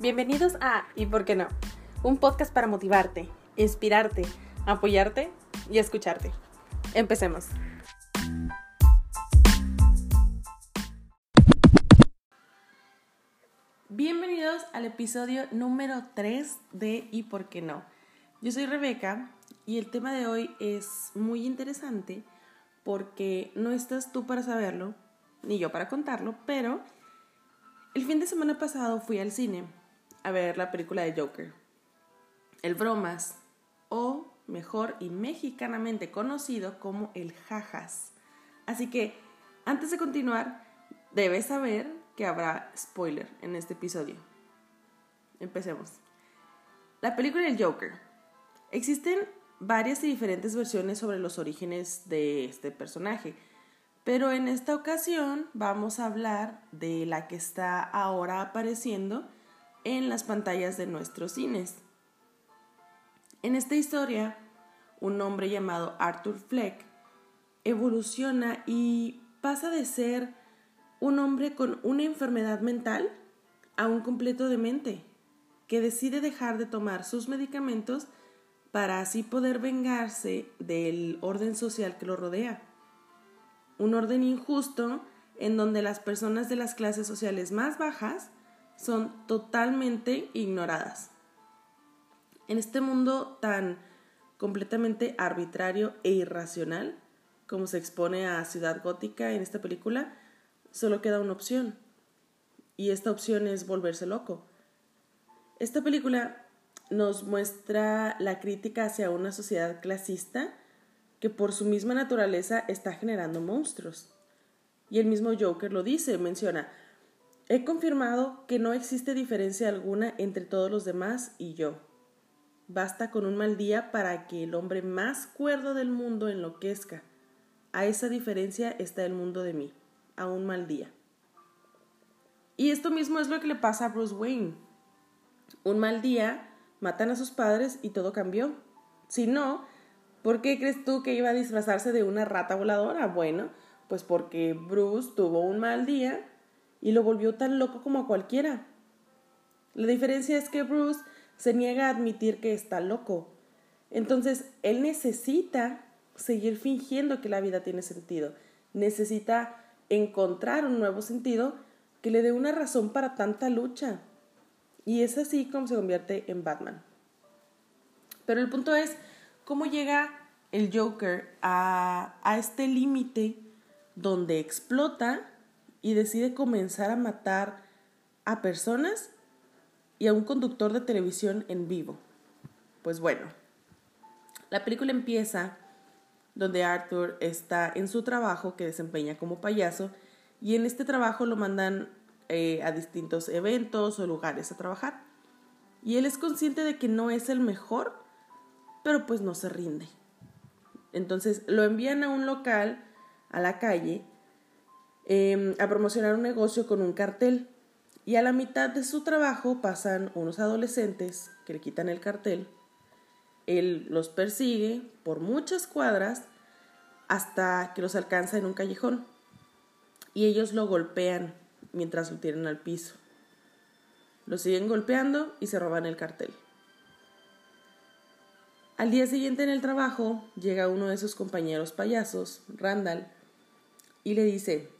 Bienvenidos a ¿Y por qué no? Un podcast para motivarte, inspirarte, apoyarte y escucharte. Empecemos. Bienvenidos al episodio número 3 de ¿Y por qué no? Yo soy Rebeca y el tema de hoy es muy interesante porque no estás tú para saberlo, ni yo para contarlo, pero el fin de semana pasado fui al cine a ver la película de Joker. El Bromas, o mejor y mexicanamente conocido como el Jajas. Así que, antes de continuar, debes saber que habrá spoiler en este episodio. Empecemos. La película del Joker. Existen varias y diferentes versiones sobre los orígenes de este personaje, pero en esta ocasión vamos a hablar de la que está ahora apareciendo en las pantallas de nuestros cines. En esta historia, un hombre llamado Arthur Fleck evoluciona y pasa de ser un hombre con una enfermedad mental a un completo demente, que decide dejar de tomar sus medicamentos para así poder vengarse del orden social que lo rodea. Un orden injusto en donde las personas de las clases sociales más bajas son totalmente ignoradas. En este mundo tan completamente arbitrario e irracional, como se expone a Ciudad Gótica en esta película, solo queda una opción. Y esta opción es volverse loco. Esta película nos muestra la crítica hacia una sociedad clasista que por su misma naturaleza está generando monstruos. Y el mismo Joker lo dice, menciona, He confirmado que no existe diferencia alguna entre todos los demás y yo. Basta con un mal día para que el hombre más cuerdo del mundo enloquezca. A esa diferencia está el mundo de mí, a un mal día. Y esto mismo es lo que le pasa a Bruce Wayne. Un mal día, matan a sus padres y todo cambió. Si no, ¿por qué crees tú que iba a disfrazarse de una rata voladora? Bueno, pues porque Bruce tuvo un mal día y lo volvió tan loco como a cualquiera. La diferencia es que Bruce se niega a admitir que está loco. Entonces, él necesita seguir fingiendo que la vida tiene sentido. Necesita encontrar un nuevo sentido que le dé una razón para tanta lucha. Y es así como se convierte en Batman. Pero el punto es cómo llega el Joker a, a este límite donde explota y decide comenzar a matar a personas y a un conductor de televisión en vivo. Pues bueno, la película empieza donde Arthur está en su trabajo que desempeña como payaso y en este trabajo lo mandan eh, a distintos eventos o lugares a trabajar. Y él es consciente de que no es el mejor, pero pues no se rinde. Entonces lo envían a un local, a la calle, Em, a promocionar un negocio con un cartel. Y a la mitad de su trabajo pasan unos adolescentes que le quitan el cartel. Él los persigue por muchas cuadras hasta que los alcanza en un callejón. Y ellos lo golpean mientras lo tiran al piso. Lo siguen golpeando y se roban el cartel. Al día siguiente en el trabajo llega uno de sus compañeros payasos, Randall, y le dice,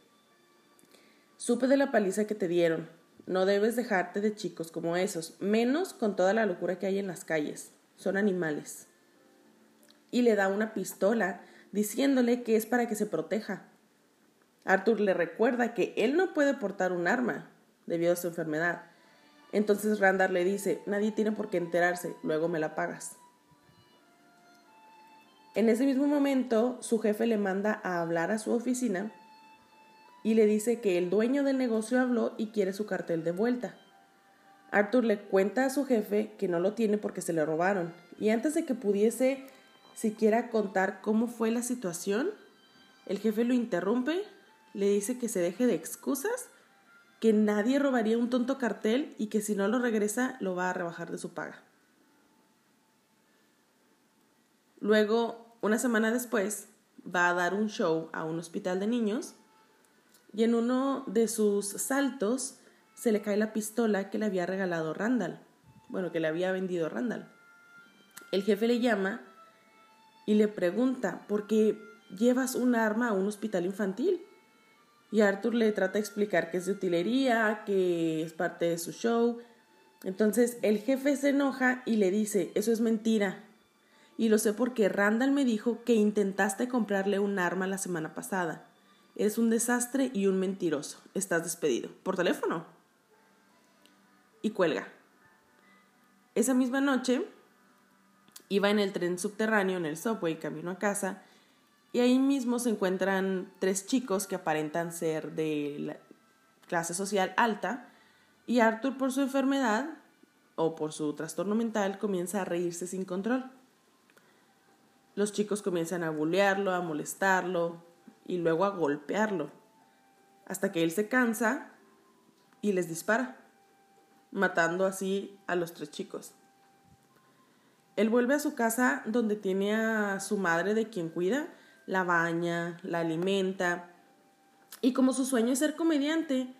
Supe de la paliza que te dieron. No debes dejarte de chicos como esos, menos con toda la locura que hay en las calles. Son animales. Y le da una pistola, diciéndole que es para que se proteja. Arthur le recuerda que él no puede portar un arma debido a su enfermedad. Entonces Randall le dice, nadie tiene por qué enterarse, luego me la pagas. En ese mismo momento, su jefe le manda a hablar a su oficina y le dice que el dueño del negocio habló y quiere su cartel de vuelta. Arthur le cuenta a su jefe que no lo tiene porque se le robaron y antes de que pudiese siquiera contar cómo fue la situación, el jefe lo interrumpe, le dice que se deje de excusas, que nadie robaría un tonto cartel y que si no lo regresa lo va a rebajar de su paga. Luego, una semana después, va a dar un show a un hospital de niños y en uno de sus saltos se le cae la pistola que le había regalado Randall. Bueno, que le había vendido Randall. El jefe le llama y le pregunta, ¿por qué llevas un arma a un hospital infantil? Y Arthur le trata de explicar que es de utilería, que es parte de su show. Entonces el jefe se enoja y le dice, eso es mentira. Y lo sé porque Randall me dijo que intentaste comprarle un arma la semana pasada. Eres un desastre y un mentiroso. Estás despedido. Por teléfono. Y cuelga. Esa misma noche iba en el tren subterráneo, en el subway, camino a casa, y ahí mismo se encuentran tres chicos que aparentan ser de la clase social alta, y Arthur por su enfermedad o por su trastorno mental comienza a reírse sin control. Los chicos comienzan a bullearlo, a molestarlo y luego a golpearlo, hasta que él se cansa y les dispara, matando así a los tres chicos. Él vuelve a su casa donde tiene a su madre de quien cuida, la baña, la alimenta, y como su sueño es ser comediante,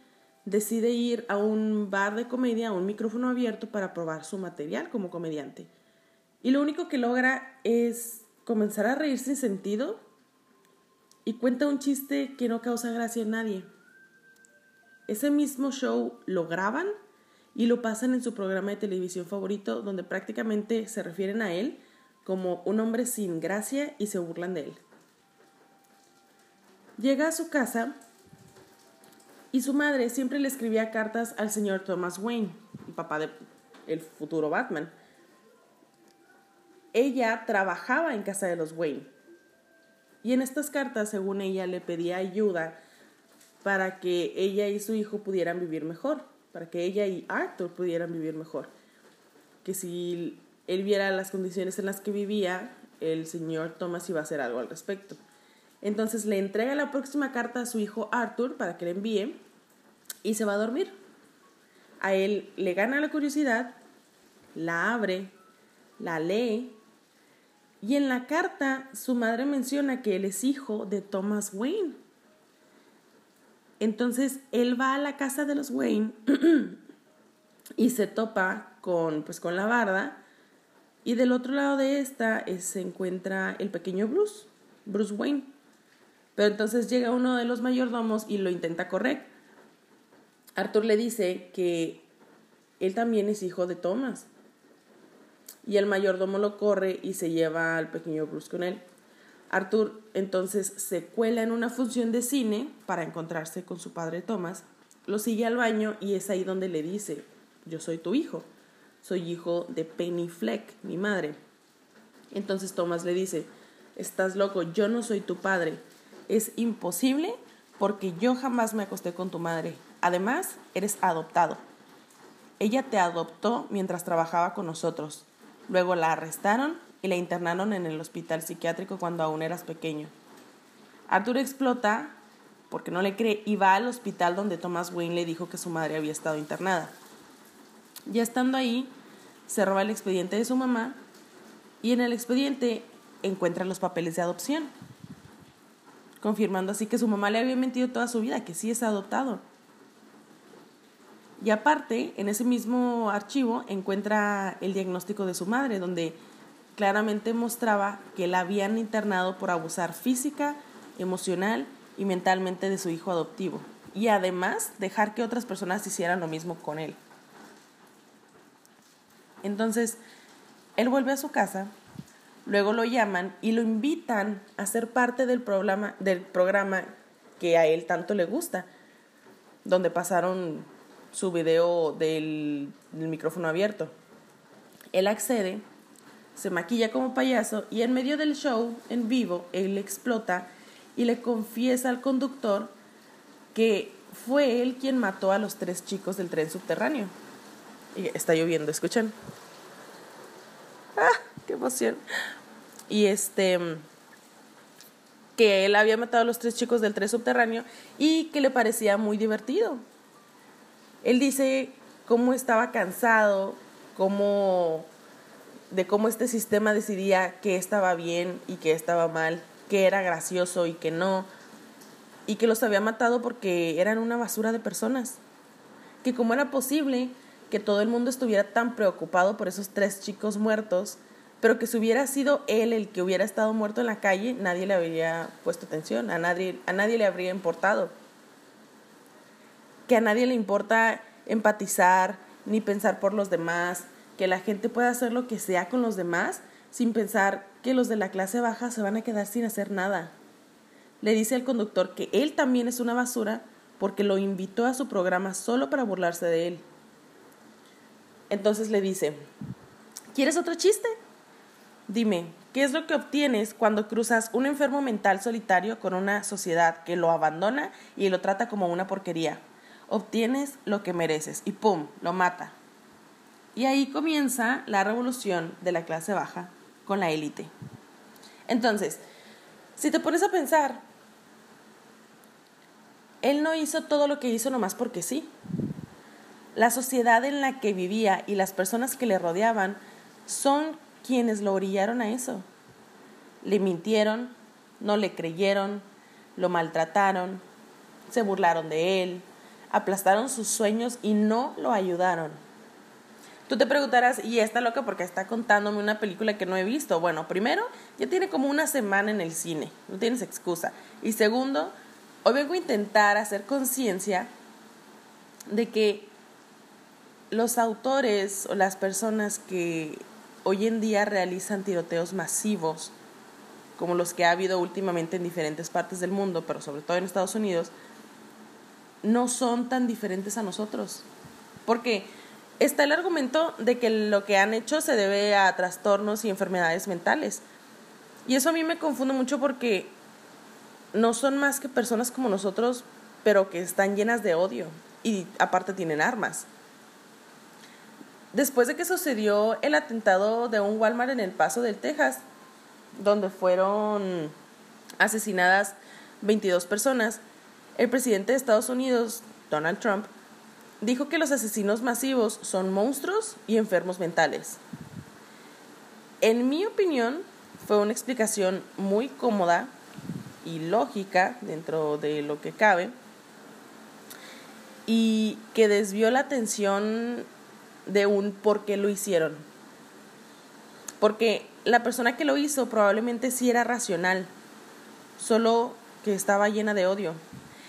decide ir a un bar de comedia, a un micrófono abierto para probar su material como comediante. Y lo único que logra es comenzar a reír sin sentido y cuenta un chiste que no causa gracia a nadie. Ese mismo show lo graban y lo pasan en su programa de televisión favorito donde prácticamente se refieren a él como un hombre sin gracia y se burlan de él. Llega a su casa y su madre siempre le escribía cartas al señor Thomas Wayne, el papá del futuro Batman. Ella trabajaba en casa de los Wayne y en estas cartas, según ella, le pedía ayuda para que ella y su hijo pudieran vivir mejor para que ella y Arthur pudieran vivir mejor. Que si él viera las condiciones en las que vivía, el señor Thomas iba a hacer algo al respecto. Entonces le entrega la próxima carta a su hijo Arthur para que le envíe y se va a dormir. A él le gana la curiosidad, la abre, la lee y en la carta su madre menciona que él es hijo de Thomas Wayne. Entonces él va a la casa de los Wayne y se topa con, pues, con la barda. Y del otro lado de esta se encuentra el pequeño Bruce, Bruce Wayne. Pero entonces llega uno de los mayordomos y lo intenta correr. Arthur le dice que él también es hijo de Thomas. Y el mayordomo lo corre y se lleva al pequeño Bruce con él. Arthur entonces se cuela en una función de cine para encontrarse con su padre Thomas, lo sigue al baño y es ahí donde le dice, yo soy tu hijo, soy hijo de Penny Fleck, mi madre. Entonces Thomas le dice, estás loco, yo no soy tu padre, es imposible porque yo jamás me acosté con tu madre. Además, eres adoptado. Ella te adoptó mientras trabajaba con nosotros. Luego la arrestaron y la internaron en el hospital psiquiátrico cuando aún eras pequeño. Arthur explota porque no le cree y va al hospital donde Thomas Wayne le dijo que su madre había estado internada. Ya estando ahí, se roba el expediente de su mamá y en el expediente encuentra los papeles de adopción, confirmando así que su mamá le había mentido toda su vida, que sí es adoptado. Y aparte, en ese mismo archivo encuentra el diagnóstico de su madre, donde claramente mostraba que la habían internado por abusar física, emocional y mentalmente de su hijo adoptivo, y además dejar que otras personas hicieran lo mismo con él. Entonces, él vuelve a su casa, luego lo llaman y lo invitan a ser parte del programa, del programa que a él tanto le gusta, donde pasaron su video del, micrófono abierto. Él accede se maquilla como payaso y en medio del show, en vivo, él explota y le confiesa al conductor que fue él quien mató a los tres chicos del tren subterráneo. Y está lloviendo, escuchan. ¡Ah! ¡Qué emoción! Y este que él había matado a los tres chicos del tren subterráneo y que le parecía muy divertido. Él dice cómo estaba cansado, cómo de cómo este sistema decidía qué estaba bien y qué estaba mal, qué era gracioso y qué no, y que los había matado porque eran una basura de personas. que cómo era posible que todo el mundo estuviera tan preocupado por esos tres chicos muertos, pero que si hubiera sido él el que hubiera estado muerto en la calle, nadie le habría puesto atención, a nadie, a nadie le habría importado. Que a nadie le importa empatizar ni pensar por los demás, que la gente pueda hacer lo que sea con los demás sin pensar que los de la clase baja se van a quedar sin hacer nada. Le dice al conductor que él también es una basura porque lo invitó a su programa solo para burlarse de él. Entonces le dice, ¿quieres otro chiste? Dime, ¿qué es lo que obtienes cuando cruzas un enfermo mental solitario con una sociedad que lo abandona y lo trata como una porquería? Obtienes lo que mereces y ¡pum! lo mata. Y ahí comienza la revolución de la clase baja con la élite. Entonces, si te pones a pensar, él no hizo todo lo que hizo nomás porque sí. La sociedad en la que vivía y las personas que le rodeaban son quienes lo orillaron a eso. Le mintieron, no le creyeron, lo maltrataron, se burlaron de él, aplastaron sus sueños y no lo ayudaron. Tú te preguntarás, ¿y esta loca porque está contándome una película que no he visto? Bueno, primero, ya tiene como una semana en el cine, no tienes excusa. Y segundo, hoy vengo a intentar hacer conciencia de que los autores o las personas que hoy en día realizan tiroteos masivos, como los que ha habido últimamente en diferentes partes del mundo, pero sobre todo en Estados Unidos, no son tan diferentes a nosotros. Porque está el argumento de que lo que han hecho se debe a trastornos y enfermedades mentales. Y eso a mí me confunde mucho porque no son más que personas como nosotros, pero que están llenas de odio y aparte tienen armas. Después de que sucedió el atentado de un Walmart en El Paso del Texas, donde fueron asesinadas 22 personas, el presidente de Estados Unidos, Donald Trump, dijo que los asesinos masivos son monstruos y enfermos mentales. En mi opinión, fue una explicación muy cómoda y lógica dentro de lo que cabe y que desvió la atención de un por qué lo hicieron. Porque la persona que lo hizo probablemente sí era racional, solo que estaba llena de odio.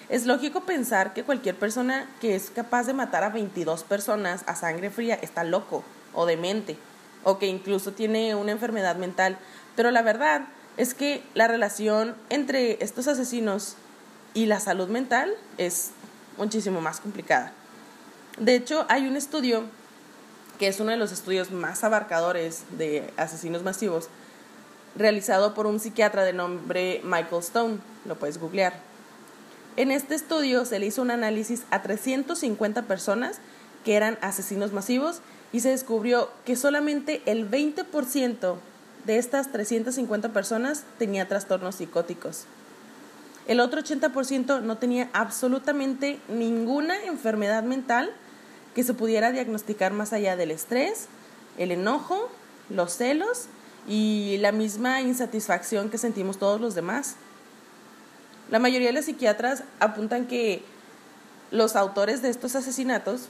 Es lógico pensar que cualquier persona que es capaz de matar a 22 personas a sangre fría está loco o demente o que incluso tiene una enfermedad mental, pero la verdad es que la relación entre estos asesinos y la salud mental es muchísimo más complicada. De hecho, hay un estudio que es uno de los estudios más abarcadores de asesinos masivos, realizado por un psiquiatra de nombre Michael Stone, lo puedes googlear. En este estudio se le hizo un análisis a 350 personas que eran asesinos masivos y se descubrió que solamente el 20% de estas 350 personas tenía trastornos psicóticos. El otro 80% no tenía absolutamente ninguna enfermedad mental que se pudiera diagnosticar más allá del estrés, el enojo, los celos y la misma insatisfacción que sentimos todos los demás. La mayoría de los psiquiatras apuntan que los autores de estos asesinatos,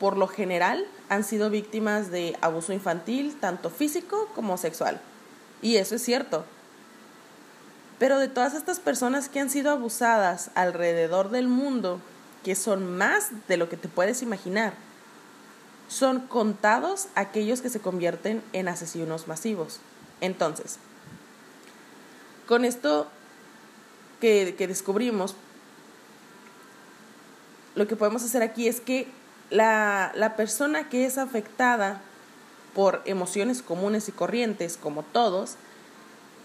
por lo general, han sido víctimas de abuso infantil, tanto físico como sexual. Y eso es cierto. Pero de todas estas personas que han sido abusadas alrededor del mundo, que son más de lo que te puedes imaginar. Son contados aquellos que se convierten en asesinos masivos. Entonces, con esto que, descubrimos, lo que podemos hacer aquí es que la, la persona que es afectada por emociones comunes y corrientes, como todos,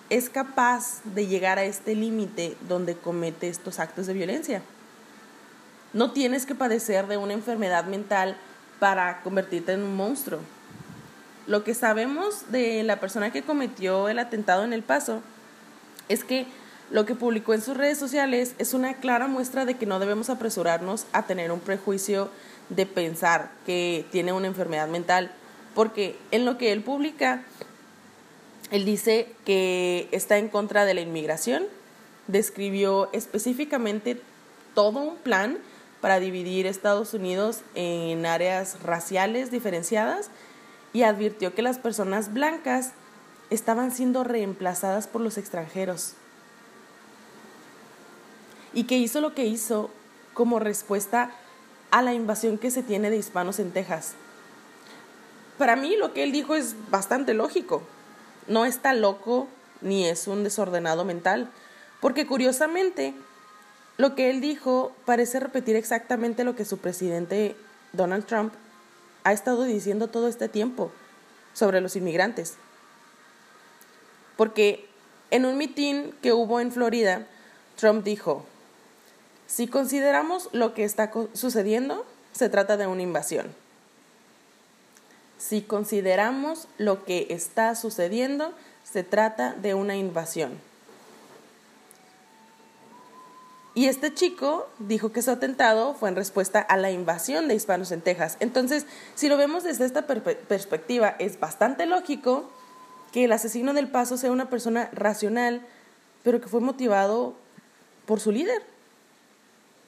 es capaz de llegar a este límite donde comete estos actos de violencia. No tienes que padecer de una enfermedad mental para convertirte en un monstruo. Lo que sabemos de la persona que cometió el atentado en El Paso es que lo que publicó en sus redes sociales es una clara muestra de que no debemos apresurarnos a tener un prejuicio de pensar que tiene una enfermedad mental, porque en lo que él publica, él dice que está en contra de la inmigración, describió específicamente todo un plan para dividir Estados Unidos en áreas raciales diferenciadas y advirtió que las personas blancas estaban siendo reemplazadas por los extranjeros. Y que hizo lo que hizo como respuesta a la invasión que se tiene de hispanos en Texas. Para mí lo que él dijo es bastante lógico. No está loco ni es un desordenado mental, porque curiosamente lo que él dijo parece repetir exactamente lo que su presidente Donald Trump ha estado diciendo todo este tiempo sobre los inmigrantes. Porque en un mitin que hubo en Florida, Trump dijo, si consideramos lo que está sucediendo, se trata de una invasión. Si consideramos lo que está sucediendo, se trata de una invasión. Y este chico dijo que su atentado fue en respuesta a la invasión de hispanos en Texas. Entonces, si lo vemos desde esta perspectiva, es bastante lógico que el asesino del paso sea una persona racional, pero que fue motivado por su líder,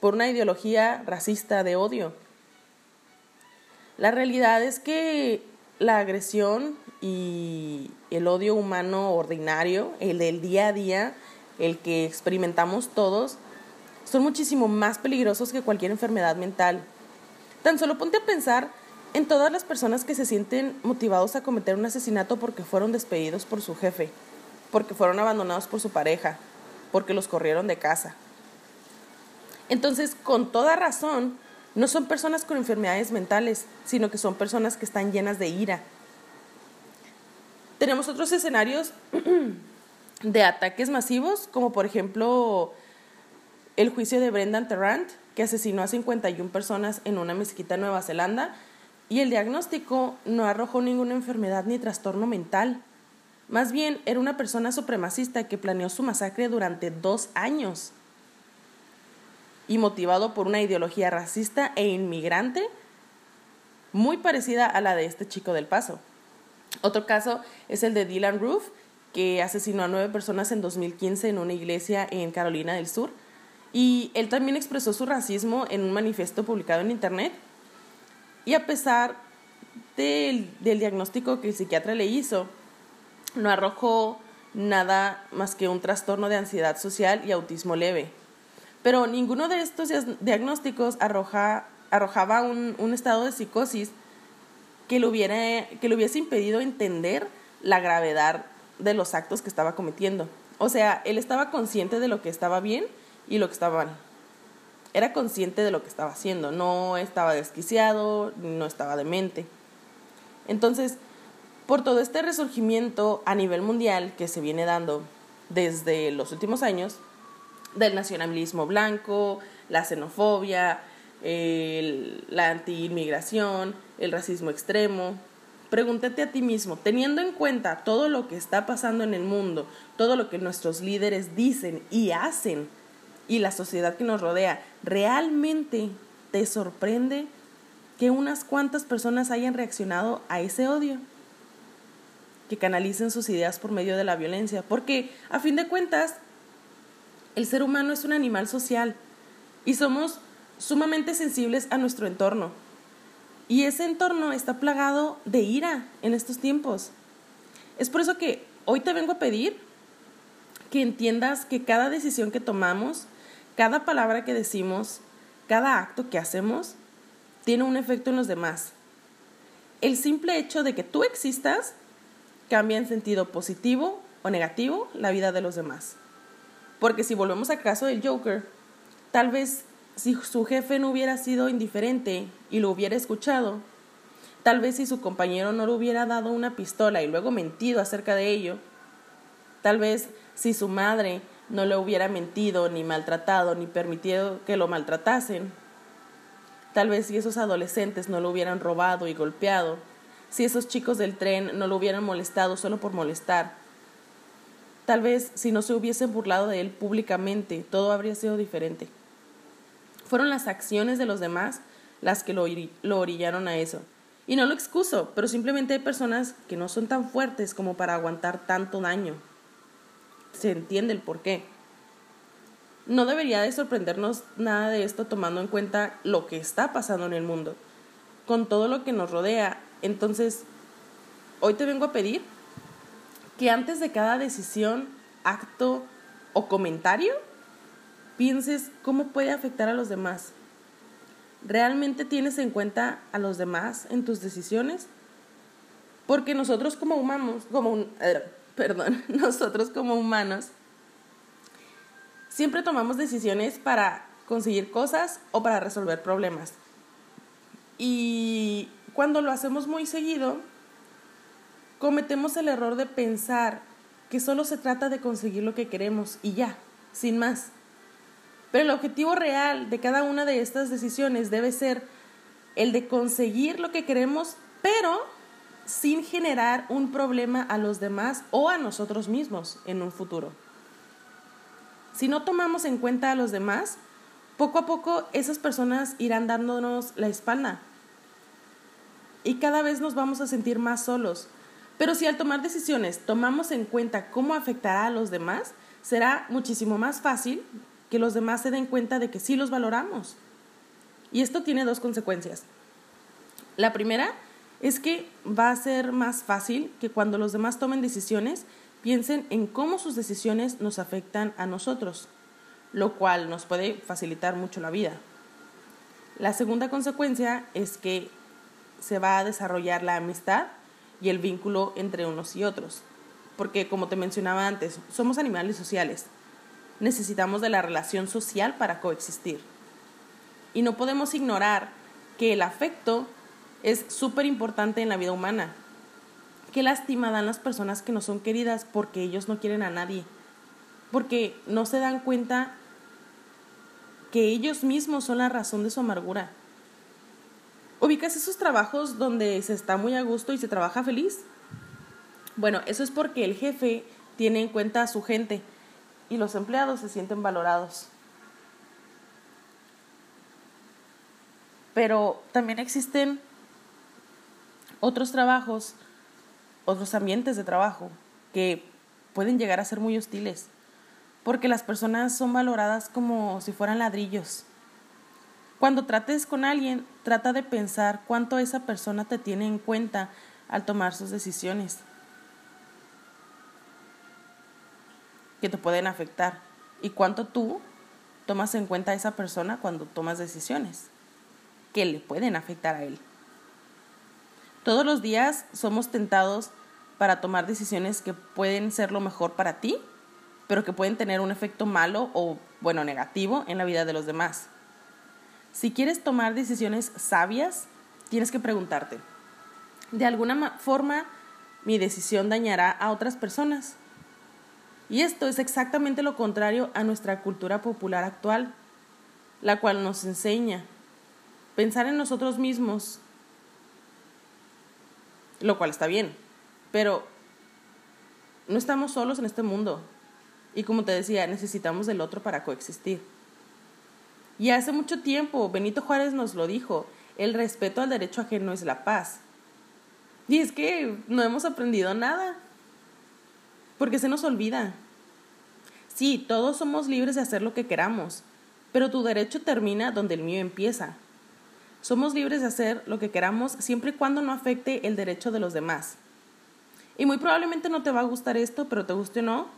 por una ideología racista de odio. La realidad es que la agresión y el odio humano ordinario, el del día a día, el que experimentamos todos, son muchísimo más peligrosos que cualquier enfermedad mental. Tan solo ponte a pensar en todas las personas que se sienten motivados a cometer un asesinato porque fueron despedidos por su jefe, porque fueron abandonados por su pareja, porque los corrieron de casa. Entonces, con toda razón, no son personas con enfermedades mentales, sino que son personas que están llenas de ira. Tenemos otros escenarios de ataques masivos, como por ejemplo el juicio de Brendan Tarrant, que asesinó a 51 personas en una mezquita en Nueva Zelanda, y el diagnóstico no arrojó ninguna enfermedad ni trastorno mental. Más bien, era una persona supremacista que planeó su masacre durante dos años. Y motivado por una ideología racista e inmigrante muy parecida a la de este chico del paso. Otro caso es el de Dylan Roof, que asesinó a nueve personas en 2015 en una iglesia en Carolina del Sur y él también expresó su racismo en un manifiesto publicado en Internet. Y a pesar del, diagnóstico que el psiquiatra le hizo, no arrojó nada más que un trastorno de ansiedad social y autismo leve. Pero ninguno de estos diagnósticos arroja, arrojaba un, un, estado de psicosis que le, hubiera, que le hubiese impedido entender la gravedad de los actos que estaba cometiendo. O sea, él estaba consciente de lo que estaba bien y lo que estaba mal. Era consciente de lo que estaba haciendo, no estaba desquiciado, no estaba demente. Entonces, por todo este resurgimiento a nivel mundial que se viene dando desde los últimos años, del nacionalismo blanco, la xenofobia, la anti-inmigración, el racismo extremo, pregúntate a ti mismo, teniendo en cuenta todo lo que está pasando en el mundo, todo lo que nuestros líderes dicen y hacen y la sociedad que nos rodea, ¿realmente te sorprende que unas cuantas personas hayan reaccionado a ese odio? Que canalicen sus ideas por medio de la violencia. Porque, a fin de cuentas, el ser humano es un animal social y somos sumamente sensibles a nuestro entorno. Y ese entorno está plagado de ira en estos tiempos. Es por eso que hoy te vengo a pedir que entiendas que cada decisión que tomamos cada palabra que decimos, cada acto que hacemos, tiene un efecto en los demás. El simple hecho de que tú existas cambia en sentido positivo o negativo la vida de los demás. Porque si volvemos al caso del Joker, tal vez si su jefe no hubiera sido indiferente y lo hubiera escuchado, tal vez si su compañero no le hubiera dado una pistola y luego mentido acerca de ello, tal vez si su madre no le hubiera mentido, ni maltratado, ni permitido que lo maltratasen. Tal vez si esos adolescentes no lo hubieran robado y golpeado, si esos chicos del tren no lo hubieran molestado solo por molestar. Tal vez si no se hubiesen burlado de él públicamente, todo habría sido diferente. Fueron las acciones de los demás las que lo, lo orillaron a eso. Y no lo excuso, pero simplemente hay personas que no son tan fuertes como para aguantar tanto daño se entiende el por qué. no debería de sorprendernos nada de esto tomando en cuenta lo que está pasando en el mundo, con todo lo que nos rodea. Entonces, hoy te vengo a pedir que antes de cada decisión, acto o comentario, pienses cómo puede afectar a los demás. ¿Realmente tienes en cuenta a los demás en tus decisiones? Porque nosotros como humanos, como eh, perdón, nosotros como humanos siempre tomamos decisiones para conseguir cosas o para resolver problemas. Y cuando lo hacemos muy seguido, cometemos el error de pensar que solo se trata de conseguir lo que queremos y ya, sin más. Pero el objetivo real de cada una de estas decisiones debe ser el de conseguir lo que queremos, pero sin generar un problema a los demás o a nosotros mismos en un futuro. Si no tomamos en cuenta a los demás, poco a poco esas personas irán dándonos la espalda y cada vez nos vamos a sentir más solos. Pero si al tomar decisiones tomamos en cuenta cómo afectará a los demás, será muchísimo más fácil que los demás se den cuenta de que sí los valoramos. Y esto tiene dos consecuencias. La primera es que va a ser más fácil que cuando los demás tomen decisiones piensen en cómo sus decisiones nos afectan a nosotros, lo cual nos puede facilitar mucho la vida. La segunda consecuencia es que se va a desarrollar la amistad y el vínculo entre unos y otros, porque como te mencionaba antes, somos animales sociales. Necesitamos de la relación social para coexistir. Y no podemos ignorar que el afecto es súper importante en la vida humana. Qué lástima dan las personas que no son queridas porque ellos no quieren a nadie, porque no se dan cuenta que ellos mismos son la razón de su amargura. ¿Ubicas esos trabajos donde se está muy a gusto y se trabaja feliz? Bueno, eso es porque el jefe tiene en cuenta a su gente y los empleados se sienten valorados. Pero también existen otros trabajos, otros ambientes de trabajo que pueden llegar a ser muy hostiles, porque las personas son valoradas como si fueran ladrillos. Cuando trates con alguien, trata de pensar cuánto esa persona te tiene en cuenta al tomar sus decisiones, que te pueden afectar, y cuánto tú tomas en cuenta a esa persona cuando tomas decisiones que le pueden afectar a él. Todos los días somos tentados para tomar decisiones que pueden ser lo mejor para ti, pero que pueden tener un efecto malo o, bueno, negativo en la vida de los demás. Si quieres tomar decisiones sabias, tienes que preguntarte, ¿de alguna forma mi decisión dañará a otras personas? Y esto es exactamente lo contrario a nuestra cultura popular actual, la cual nos enseña pensar en nosotros mismos lo cual está bien, pero no estamos solos en este mundo. Y como te decía, necesitamos del otro para coexistir. Y hace mucho tiempo Benito Juárez nos lo dijo, el respeto al derecho ajeno es la paz. Y es que no hemos aprendido nada, porque se nos olvida. Sí, todos somos libres de hacer lo que queramos, pero tu derecho termina donde el mío empieza. Somos libres de hacer lo que queramos siempre y cuando no afecte el derecho de los demás. Y muy probablemente no te va a gustar esto, pero te guste o no,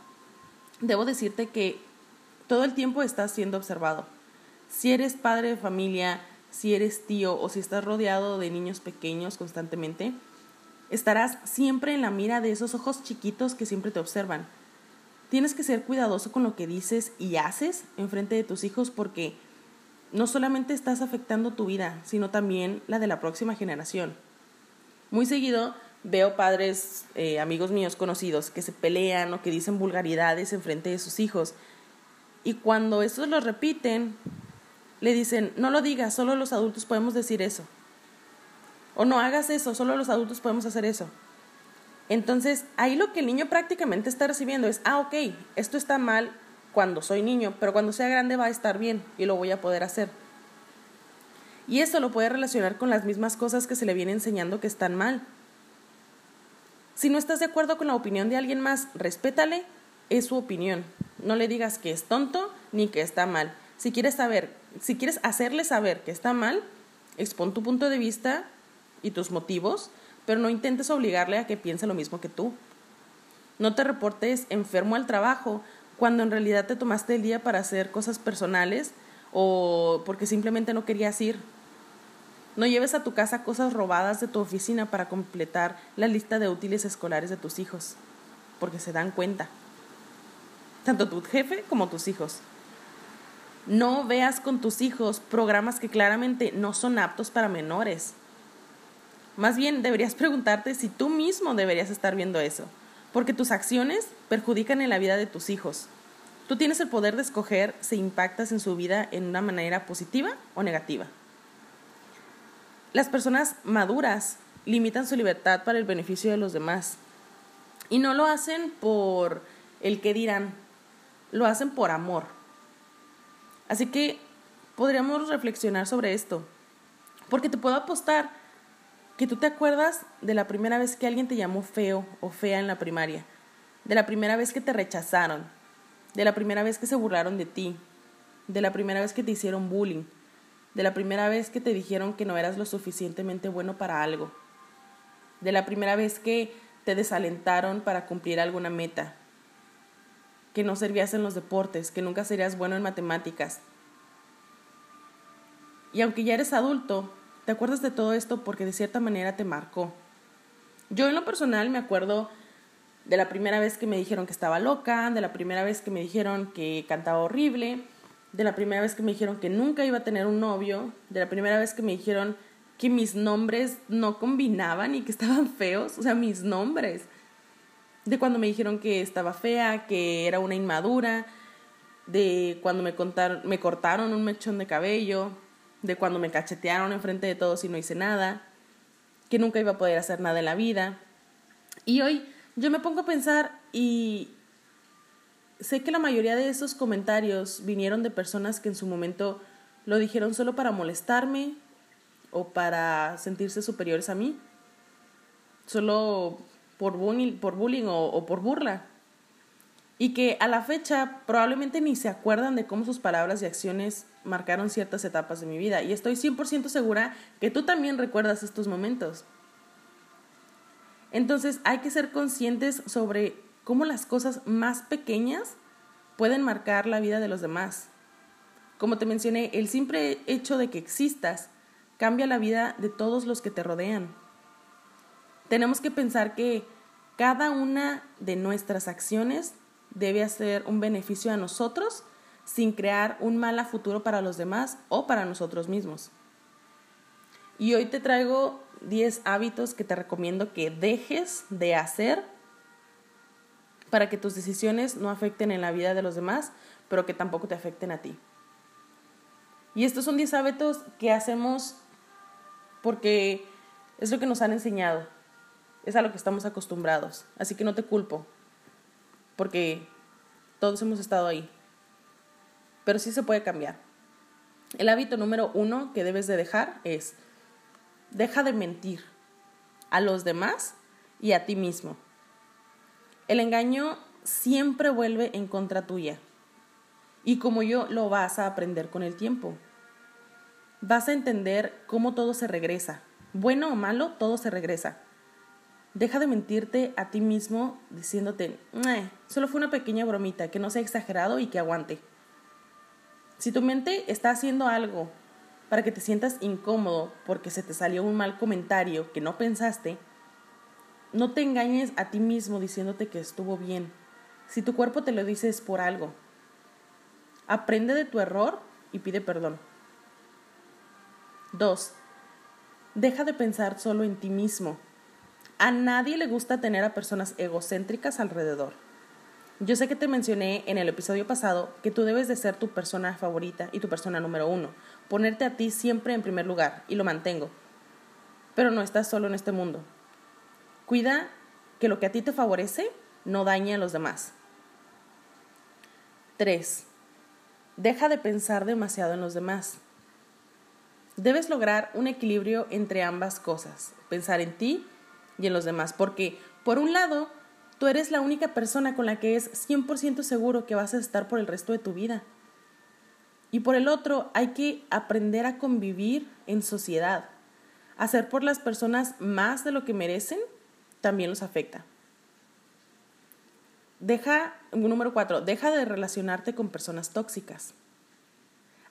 debo decirte que todo el tiempo estás siendo observado. Si eres padre de familia, si eres tío o si estás rodeado de niños pequeños constantemente, estarás siempre en la mira de esos ojos chiquitos que siempre te observan. Tienes que ser cuidadoso con lo que dices y haces en frente de tus hijos porque no solamente estás afectando tu vida, sino también la de la próxima generación. Muy seguido veo padres, eh, amigos míos conocidos, que se pelean o que dicen vulgaridades en frente de sus hijos. Y cuando estos lo repiten, le dicen, no lo digas, solo los adultos podemos decir eso. O no hagas eso, solo los adultos podemos hacer eso. Entonces, ahí lo que el niño prácticamente está recibiendo es, ah, ok, esto está mal, cuando soy niño, pero cuando sea grande va a estar bien y lo voy a poder hacer. Y eso lo puede relacionar con las mismas cosas que se le viene enseñando que están mal. Si no estás de acuerdo con la opinión de alguien más, respétale, es su opinión. No le digas que es tonto ni que está mal. Si quieres saber, si quieres hacerle saber que está mal, expon tu punto de vista y tus motivos, pero no intentes obligarle a que piense lo mismo que tú. No te reportes enfermo al trabajo cuando en realidad te tomaste el día para hacer cosas personales o porque simplemente no querías ir. No lleves a tu casa cosas robadas de tu oficina para completar la lista de útiles escolares de tus hijos, porque se dan cuenta. Tanto tu jefe como tus hijos. No veas con tus hijos programas que claramente no son aptos para menores. Más bien deberías preguntarte si tú mismo deberías estar viendo eso, porque tus acciones perjudican en la vida de tus hijos. Tú tienes el poder de escoger si impactas en su vida en una manera positiva o negativa. Las personas maduras limitan su libertad para el beneficio de los demás. Y no lo hacen por el que dirán, lo hacen por amor. Así que podríamos reflexionar sobre esto, porque te puedo apostar que tú te acuerdas de la primera vez que alguien te llamó feo o fea en la primaria, de la primera vez que te rechazaron, de la primera vez que se burlaron de ti, de la primera vez que te hicieron bullying, de la primera vez que te dijeron que no eras lo suficientemente bueno para algo, de la primera vez que te desalentaron para cumplir alguna meta, que no servías en los deportes, que nunca serías bueno en matemáticas. Y aunque ya eres adulto, te acuerdas de todo esto porque de cierta manera te marcó. Yo en lo personal me acuerdo de la primera vez que me dijeron que estaba loca, de la primera vez que me dijeron que cantaba horrible, de la primera vez que me dijeron que nunca iba a tener un novio, de la primera vez que me dijeron que mis nombres no combinaban y que estaban feos, o sea, mis nombres. De cuando me dijeron que estaba fea, que era una inmadura, de cuando me, contaron, me cortaron un mechón de cabello, de cuando me cachetearon enfrente de todos y no hice nada, que nunca iba a poder hacer nada en la vida. Y hoy yo me pongo a pensar y sé que la mayoría de esos comentarios vinieron de personas que en su momento lo dijeron solo para molestarme o para sentirse superiores a mí, solo por bullying, o, por burla. Y que a la fecha probablemente ni se acuerdan de cómo sus palabras y acciones marcaron ciertas etapas de mi vida. Y estoy 100% segura que tú también recuerdas estos momentos. Entonces hay que ser conscientes sobre cómo las cosas más pequeñas pueden marcar la vida de los demás. Como te mencioné, el simple hecho de que existas cambia la vida de todos los que te rodean. Tenemos que pensar que cada una de nuestras acciones debe hacer un beneficio a nosotros sin crear un mal futuro para los demás o para nosotros mismos. Y hoy te traigo 10 hábitos que te recomiendo que dejes de hacer para que tus decisiones no afecten en la vida de los demás, pero que tampoco te afecten a ti. Y estos son 10 hábitos que hacemos porque es lo que nos han enseñado, es a lo que estamos acostumbrados. Así que no te culpo, porque todos hemos estado ahí. Pero sí se puede cambiar. El hábito número uno que debes de dejar es, deja de mentir a los demás y a ti mismo. El engaño siempre vuelve en contra tuya. Y como yo, lo vas a aprender con el tiempo. Vas a entender cómo todo se regresa. Bueno o malo, todo se regresa. Deja de mentirte a ti mismo diciéndote, solo fue una pequeña bromita, que no sea exagerado y que aguante. Si tu mente está haciendo algo para que te sientas incómodo porque se te salió un mal comentario que no pensaste, no te engañes a ti mismo diciéndote que estuvo bien. Si tu cuerpo te lo dice es por algo. Aprende de tu error y pide perdón. 2. Deja de pensar solo en ti mismo. A nadie le gusta tener a personas egocéntricas alrededor. Yo sé que te mencioné en el episodio pasado que tú debes de ser tu persona favorita y tu persona número uno, ponerte a ti siempre en primer lugar, y lo mantengo. Pero no estás solo en este mundo. Cuida que lo que a ti te favorece no dañe a los demás. 3. Deja de pensar demasiado en los demás. Debes lograr un equilibrio entre ambas cosas, pensar en ti y en los demás, porque por un lado, Tú eres la única persona con la que es 100% seguro que vas a estar por el resto de tu vida. Y por el otro, hay que aprender a convivir en sociedad. Hacer por las personas más de lo que merecen también los afecta. Deja, número cuatro, deja de relacionarte con personas tóxicas.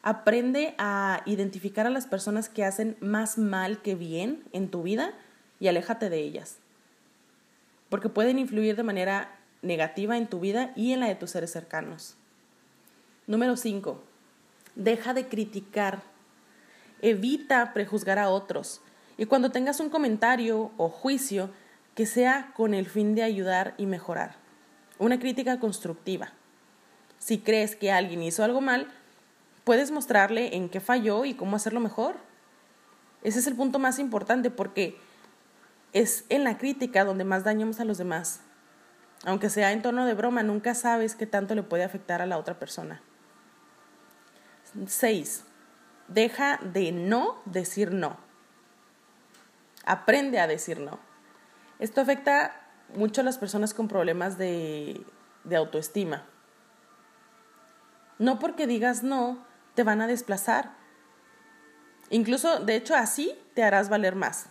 Aprende a identificar a las personas que hacen más mal que bien en tu vida y aléjate de ellas. Porque pueden influir de manera negativa en tu vida y en la de tus seres cercanos. Número cinco, deja de criticar. Evita prejuzgar a otros. Y cuando tengas un comentario o juicio, que sea con el fin de ayudar y mejorar. Una crítica constructiva. Si crees que alguien hizo algo mal, puedes mostrarle en qué falló y cómo hacerlo mejor. Ese es el punto más importante porque es en la crítica donde más dañamos a los demás. Aunque sea en tono de broma, nunca sabes qué tanto le puede afectar a la otra persona. 6. Deja de no decir no. Aprende a decir no. Esto afecta mucho a las personas con problemas de, de autoestima. No porque digas no, te van a desplazar. Incluso, de hecho, así te harás valer más.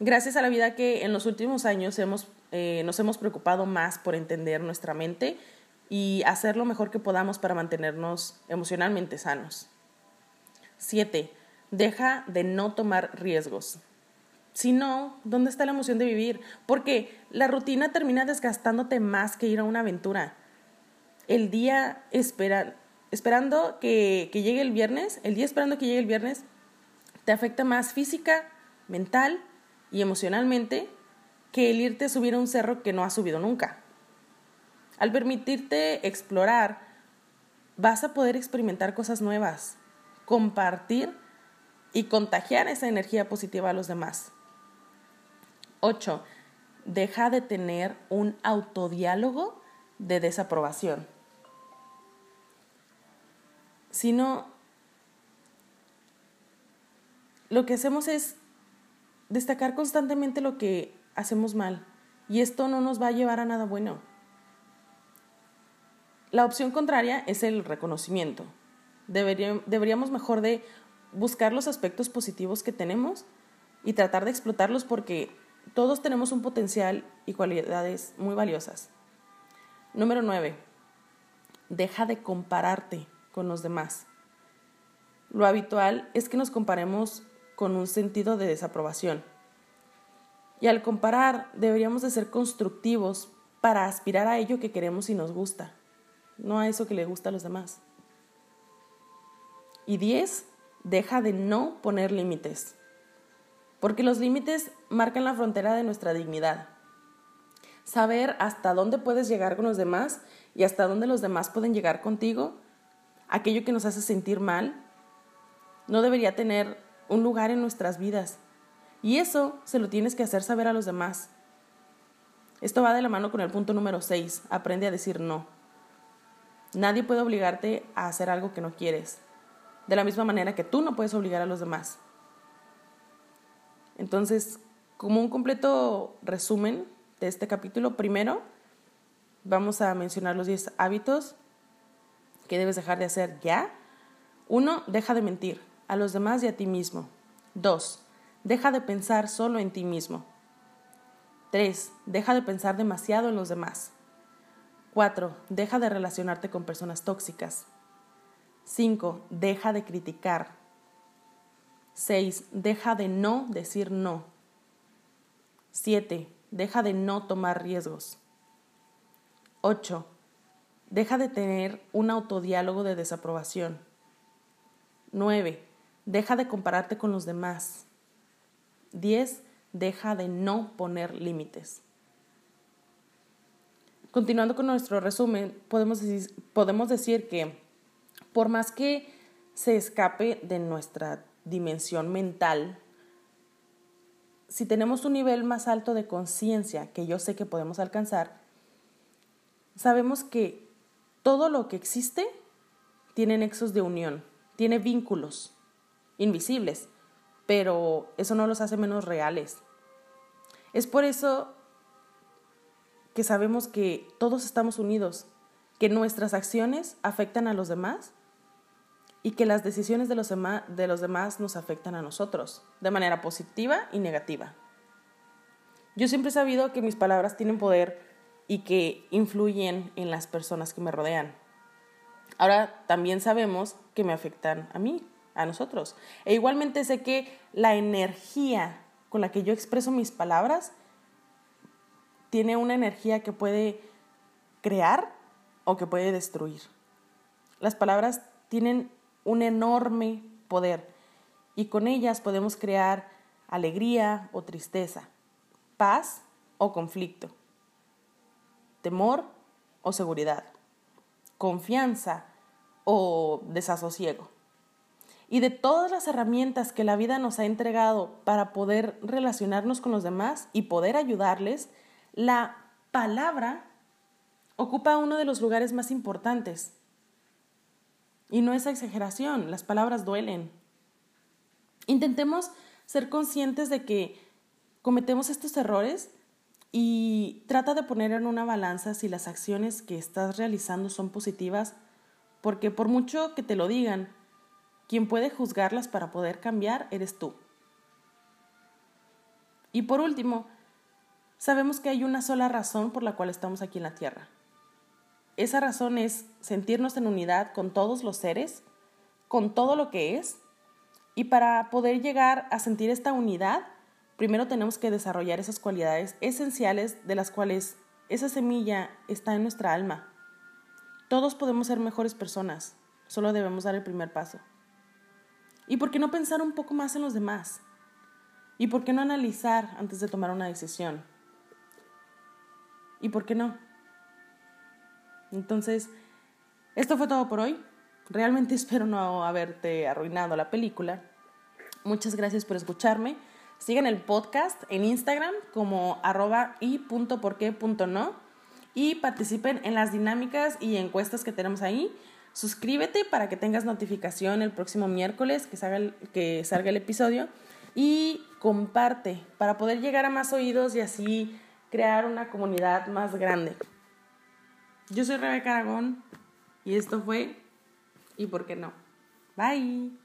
Gracias a la vida que en los últimos años hemos, eh, nos hemos preocupado más por entender nuestra mente y hacer lo mejor que podamos para mantenernos emocionalmente sanos. 7. Deja de no tomar riesgos. Si no, ¿dónde está la emoción de vivir? Porque la rutina termina desgastándote más que ir a una aventura. El día esperando que, que llegue el viernes, el día esperando que llegue el viernes, te afecta más física, mental y emocionalmente que el irte a subir a un cerro que no has subido nunca. Al permitirte explorar, vas a poder experimentar cosas nuevas, compartir y contagiar esa energía positiva a los demás. 8. Deja de tener un autodiálogo de desaprobación. Sino, lo que hacemos es destacar constantemente lo que hacemos mal. Y esto no nos va a llevar a nada bueno. La opción contraria es el reconocimiento. deberíamos mejor de buscar los aspectos positivos que tenemos y tratar de explotarlos porque todos tenemos un potencial y cualidades muy valiosas. Número 9. Deja de compararte con los demás. Lo habitual es que nos comparemos con un sentido de desaprobación. Y al comparar deberíamos de ser constructivos para aspirar a ello que queremos y nos gusta, no a eso que le gusta a los demás. Y 10. Deja de no poner límites porque los límites marcan la frontera de nuestra dignidad. Saber hasta dónde puedes llegar con los demás y hasta dónde los demás pueden llegar contigo, aquello que nos hace sentir mal, no debería tener un lugar en nuestras vidas. Y eso se lo tienes que hacer saber a los demás. Esto va de la mano con el punto número 6, aprende a decir no. Nadie puede obligarte a hacer algo que no quieres, de la misma manera que tú no puedes obligar a los demás. Entonces, como un completo resumen de este capítulo, primero vamos a mencionar los 10 hábitos que debes dejar de hacer ya. Uno, deja de mentir a los demás y a ti mismo. Dos, deja de pensar solo en ti mismo. Tres, deja de pensar demasiado en los demás. Cuatro, deja de relacionarte con personas tóxicas. Cinco, deja de criticar 6. Deja de no decir no. 7. Deja de no tomar riesgos. 8. Deja de tener un autodiálogo de desaprobación. 9. Deja de compararte con los demás. 10. Deja de no poner límites. Continuando con nuestro resumen, podemos decir, podemos decir que por más que se escape de nuestra dimensión mental, si tenemos un nivel más alto de conciencia que yo sé que podemos alcanzar, sabemos que todo lo que existe tiene nexos de unión, tiene vínculos invisibles, pero eso no los hace menos reales. Es por eso que sabemos que todos estamos unidos, que nuestras acciones afectan a los demás y que las decisiones de los, de los demás nos afectan a nosotros, de manera positiva y negativa. Yo siempre he sabido que mis palabras tienen poder y que influyen en las personas que me rodean. Ahora también sabemos que me afectan a mí, a nosotros. E igualmente sé que la energía con la que yo expreso mis palabras tiene una energía que puede crear o que puede destruir. Las palabras tienen un enorme poder y con ellas podemos crear alegría o tristeza, paz o conflicto, temor o seguridad, confianza o desasosiego. Y de todas las herramientas que la vida nos ha entregado para poder relacionarnos con los demás y poder ayudarles, la palabra ocupa uno de los lugares más importantes. Y no es exageración, las palabras duelen. Intentemos ser conscientes de que cometemos estos errores y trata de poner en una balanza si las acciones que estás realizando son positivas, porque por mucho que te lo digan, quien puede juzgarlas para poder cambiar eres tú. Y por último, sabemos que hay una sola razón por la cual estamos aquí en la Tierra. Esa razón es sentirnos en unidad con todos los seres, con todo lo que es, y para poder llegar a sentir esta unidad, primero tenemos que desarrollar esas cualidades esenciales de las cuales esa semilla está en nuestra alma. Todos podemos ser mejores personas, solo debemos dar el primer paso. ¿Y por qué no pensar un poco más en los demás? ¿Y por qué no analizar antes de tomar una decisión? ¿Y por qué no? Entonces, esto fue todo por hoy. Realmente espero no haberte arruinado la película. Muchas gracias por escucharme. Sigan el podcast en Instagram como arroba y por qué no y participen en las dinámicas y encuestas que tenemos ahí. Suscríbete para que tengas notificación el próximo miércoles que salga el, que salga el episodio y comparte para poder llegar a más oídos y así crear una comunidad más grande. Yo soy Rebeca Aragón y esto fue ¿Y por qué no? Bye.